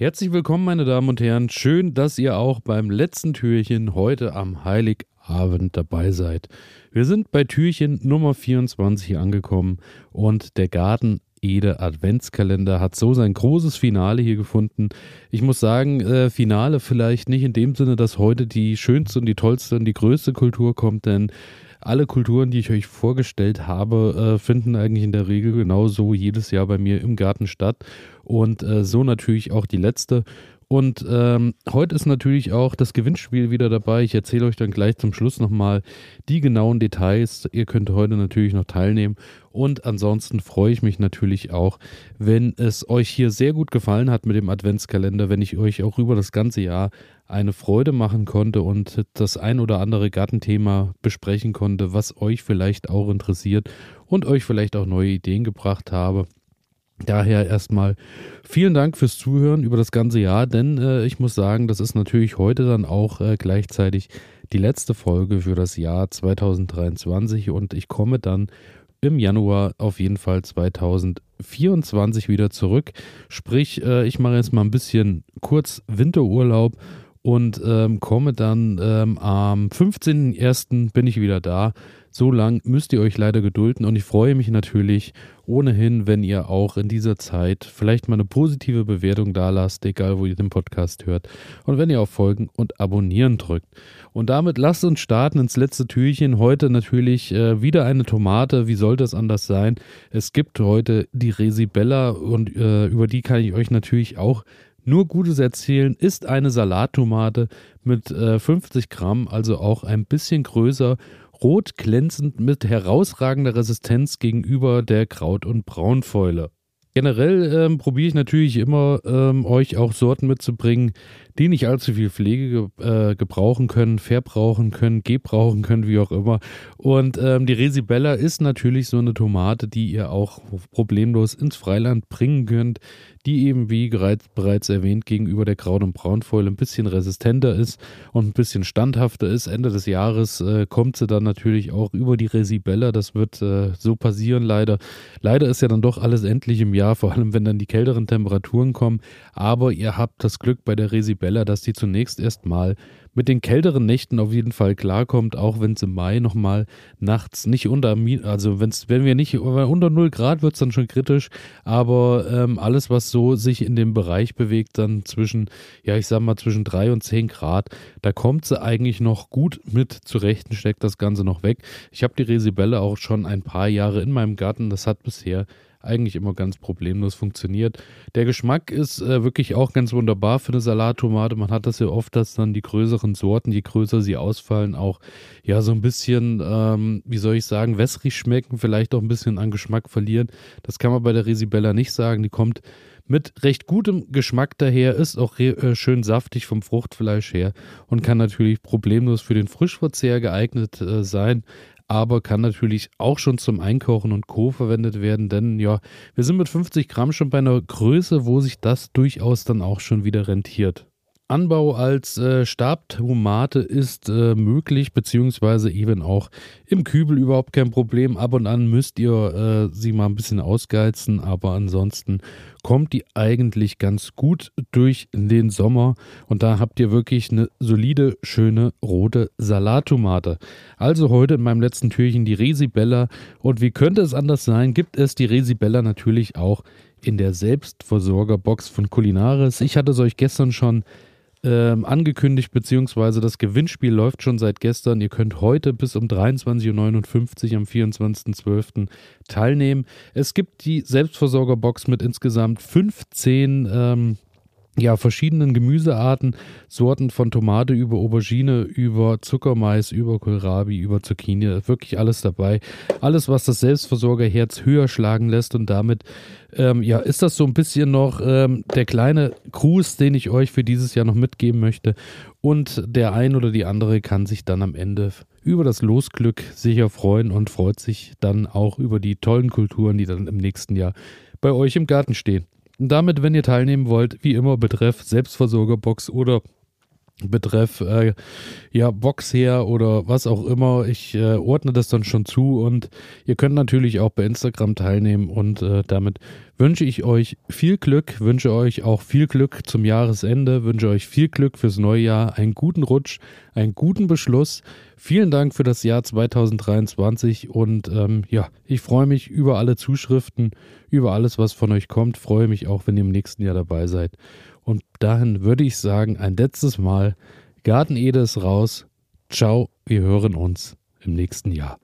Herzlich willkommen, meine Damen und Herren. Schön, dass ihr auch beim letzten Türchen heute am Heiligabend dabei seid. Wir sind bei Türchen Nummer 24 angekommen und der Garten Ede Adventskalender hat so sein großes Finale hier gefunden. Ich muss sagen, äh, Finale vielleicht nicht in dem Sinne, dass heute die schönste und die tollste und die größte Kultur kommt, denn alle Kulturen, die ich euch vorgestellt habe, äh, finden eigentlich in der Regel genauso jedes Jahr bei mir im Garten statt. Und äh, so natürlich auch die letzte. Und ähm, heute ist natürlich auch das Gewinnspiel wieder dabei. Ich erzähle euch dann gleich zum Schluss nochmal die genauen Details. Ihr könnt heute natürlich noch teilnehmen. Und ansonsten freue ich mich natürlich auch, wenn es euch hier sehr gut gefallen hat mit dem Adventskalender, wenn ich euch auch über das ganze Jahr eine Freude machen konnte und das ein oder andere Gartenthema besprechen konnte, was euch vielleicht auch interessiert und euch vielleicht auch neue Ideen gebracht habe. Daher erstmal vielen Dank fürs Zuhören über das ganze Jahr, denn äh, ich muss sagen, das ist natürlich heute dann auch äh, gleichzeitig die letzte Folge für das Jahr 2023 und ich komme dann im Januar auf jeden Fall 2024 wieder zurück. Sprich, äh, ich mache jetzt mal ein bisschen kurz Winterurlaub und ähm, komme dann ähm, am 15.01. bin ich wieder da so lang müsst ihr euch leider gedulden und ich freue mich natürlich ohnehin, wenn ihr auch in dieser Zeit vielleicht mal eine positive Bewertung da lasst, egal wo ihr den Podcast hört. Und wenn ihr auf Folgen und Abonnieren drückt. Und damit lasst uns starten ins letzte Türchen. Heute natürlich äh, wieder eine Tomate. Wie sollte es anders sein? Es gibt heute die Resibella und äh, über die kann ich euch natürlich auch nur Gutes erzählen, ist eine Salattomate mit äh, 50 Gramm, also auch ein bisschen größer rot glänzend mit herausragender Resistenz gegenüber der Kraut- und Braunfäule. Generell ähm, probiere ich natürlich immer, ähm, euch auch Sorten mitzubringen, die nicht allzu viel Pflege ge äh, gebrauchen können, verbrauchen können, gebrauchen können, wie auch immer. Und ähm, die Resibella ist natürlich so eine Tomate, die ihr auch problemlos ins Freiland bringen könnt, die eben, wie bereits erwähnt, gegenüber der Kraut- und Braunfäule ein bisschen resistenter ist und ein bisschen standhafter ist. Ende des Jahres äh, kommt sie dann natürlich auch über die Resibella. Das wird äh, so passieren, leider. Leider ist ja dann doch alles endlich im Jahr, vor allem wenn dann die kälteren Temperaturen kommen. Aber ihr habt das Glück bei der Resibella, dass die zunächst erstmal mit den kälteren Nächten auf jeden Fall klarkommt, auch wenn es im Mai nochmal nachts nicht unter, also wenn's, wenn wir nicht unter 0 Grad wird es dann schon kritisch, aber ähm, alles, was so sich in dem Bereich bewegt, dann zwischen, ja, ich sag mal zwischen 3 und 10 Grad, da kommt sie eigentlich noch gut mit zurecht und steckt das Ganze noch weg. Ich habe die Resibelle auch schon ein paar Jahre in meinem Garten, das hat bisher eigentlich immer ganz problemlos funktioniert. Der Geschmack ist äh, wirklich auch ganz wunderbar für eine Salattomate. Man hat das ja oft, dass dann die größeren Sorten, je größer sie ausfallen, auch ja so ein bisschen, ähm, wie soll ich sagen, wässrig schmecken, vielleicht auch ein bisschen an Geschmack verlieren. Das kann man bei der Resibella nicht sagen. Die kommt mit recht gutem Geschmack daher, ist auch äh, schön saftig vom Fruchtfleisch her und kann natürlich problemlos für den Frischverzehr geeignet äh, sein aber kann natürlich auch schon zum Einkochen und Co. verwendet werden, denn ja, wir sind mit 50 Gramm schon bei einer Größe, wo sich das durchaus dann auch schon wieder rentiert. Anbau als äh, Stabtomate ist äh, möglich, beziehungsweise eben auch im Kübel überhaupt kein Problem. Ab und an müsst ihr äh, sie mal ein bisschen ausgeizen, aber ansonsten kommt die eigentlich ganz gut durch den Sommer. Und da habt ihr wirklich eine solide, schöne rote Salattomate. Also heute in meinem letzten Türchen die Resibella. Und wie könnte es anders sein, gibt es die Resibella natürlich auch in der Selbstversorgerbox von Kulinaris. Ich hatte es euch gestern schon ähm, angekündigt, beziehungsweise das Gewinnspiel läuft schon seit gestern. Ihr könnt heute bis um 23.59 Uhr am 24.12. teilnehmen. Es gibt die Selbstversorgerbox mit insgesamt 15 ähm, ja, verschiedenen Gemüsearten, Sorten von Tomate über Aubergine, über Zuckermais, über Kohlrabi, über Zucchini, wirklich alles dabei. Alles, was das Selbstversorgerherz höher schlagen lässt und damit, ähm, ja, ist das so ein bisschen noch ähm, der kleine Gruß, den ich euch für dieses Jahr noch mitgeben möchte. Und der ein oder die andere kann sich dann am Ende über das Losglück sicher freuen und freut sich dann auch über die tollen Kulturen, die dann im nächsten Jahr bei euch im Garten stehen. Damit, wenn ihr teilnehmen wollt, wie immer betreff Selbstversorgerbox oder betreff äh, ja Box her oder was auch immer. Ich äh, ordne das dann schon zu und ihr könnt natürlich auch bei Instagram teilnehmen und äh, damit wünsche ich euch viel Glück, wünsche euch auch viel Glück zum Jahresende, wünsche euch viel Glück fürs neue Jahr, einen guten Rutsch, einen guten Beschluss. Vielen Dank für das Jahr 2023 und ähm, ja, ich freue mich über alle Zuschriften, über alles, was von euch kommt. Freue mich auch, wenn ihr im nächsten Jahr dabei seid. Und dahin würde ich sagen, ein letztes Mal, Garten Ede ist raus. Ciao, wir hören uns im nächsten Jahr.